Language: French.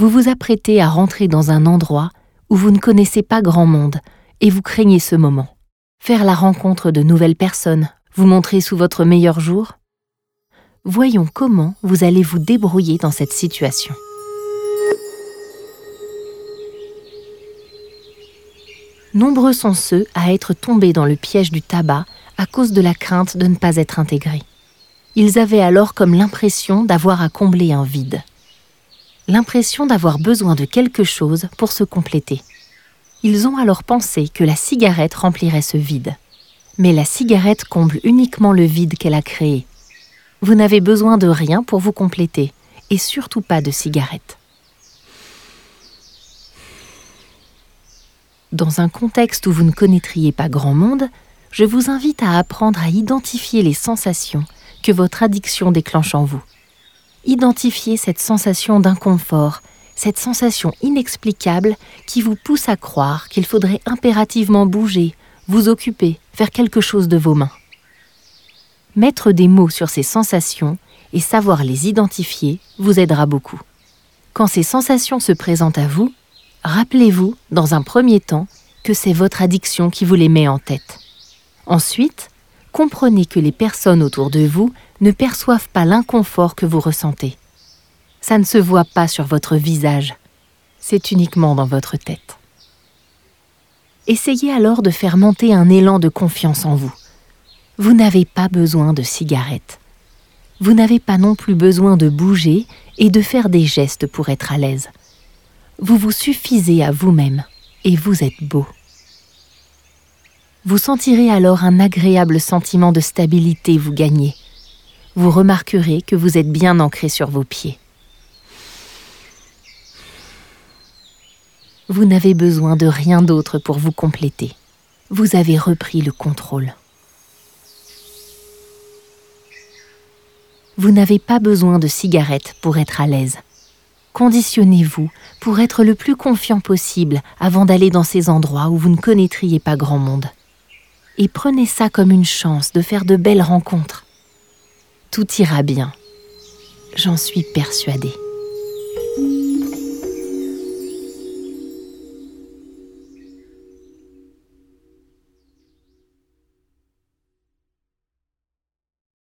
Vous vous apprêtez à rentrer dans un endroit où vous ne connaissez pas grand monde et vous craignez ce moment. Faire la rencontre de nouvelles personnes, vous montrer sous votre meilleur jour Voyons comment vous allez vous débrouiller dans cette situation. Nombreux sont ceux à être tombés dans le piège du tabac à cause de la crainte de ne pas être intégrés. Ils avaient alors comme l'impression d'avoir à combler un vide. L'impression d'avoir besoin de quelque chose pour se compléter. Ils ont alors pensé que la cigarette remplirait ce vide. Mais la cigarette comble uniquement le vide qu'elle a créé. Vous n'avez besoin de rien pour vous compléter, et surtout pas de cigarette. Dans un contexte où vous ne connaîtriez pas grand monde, je vous invite à apprendre à identifier les sensations que votre addiction déclenche en vous. Identifiez cette sensation d'inconfort, cette sensation inexplicable qui vous pousse à croire qu'il faudrait impérativement bouger, vous occuper, faire quelque chose de vos mains. Mettre des mots sur ces sensations et savoir les identifier vous aidera beaucoup. Quand ces sensations se présentent à vous, rappelez-vous, dans un premier temps, que c'est votre addiction qui vous les met en tête. Ensuite, comprenez que les personnes autour de vous ne perçoivent pas l'inconfort que vous ressentez. Ça ne se voit pas sur votre visage, c'est uniquement dans votre tête. Essayez alors de faire monter un élan de confiance en vous. Vous n'avez pas besoin de cigarettes. Vous n'avez pas non plus besoin de bouger et de faire des gestes pour être à l'aise. Vous vous suffisez à vous-même et vous êtes beau. Vous sentirez alors un agréable sentiment de stabilité vous gagner. Vous remarquerez que vous êtes bien ancré sur vos pieds. Vous n'avez besoin de rien d'autre pour vous compléter. Vous avez repris le contrôle. Vous n'avez pas besoin de cigarettes pour être à l'aise. Conditionnez-vous pour être le plus confiant possible avant d'aller dans ces endroits où vous ne connaîtriez pas grand monde et prenez ça comme une chance de faire de belles rencontres. Tout ira bien. J'en suis persuadée.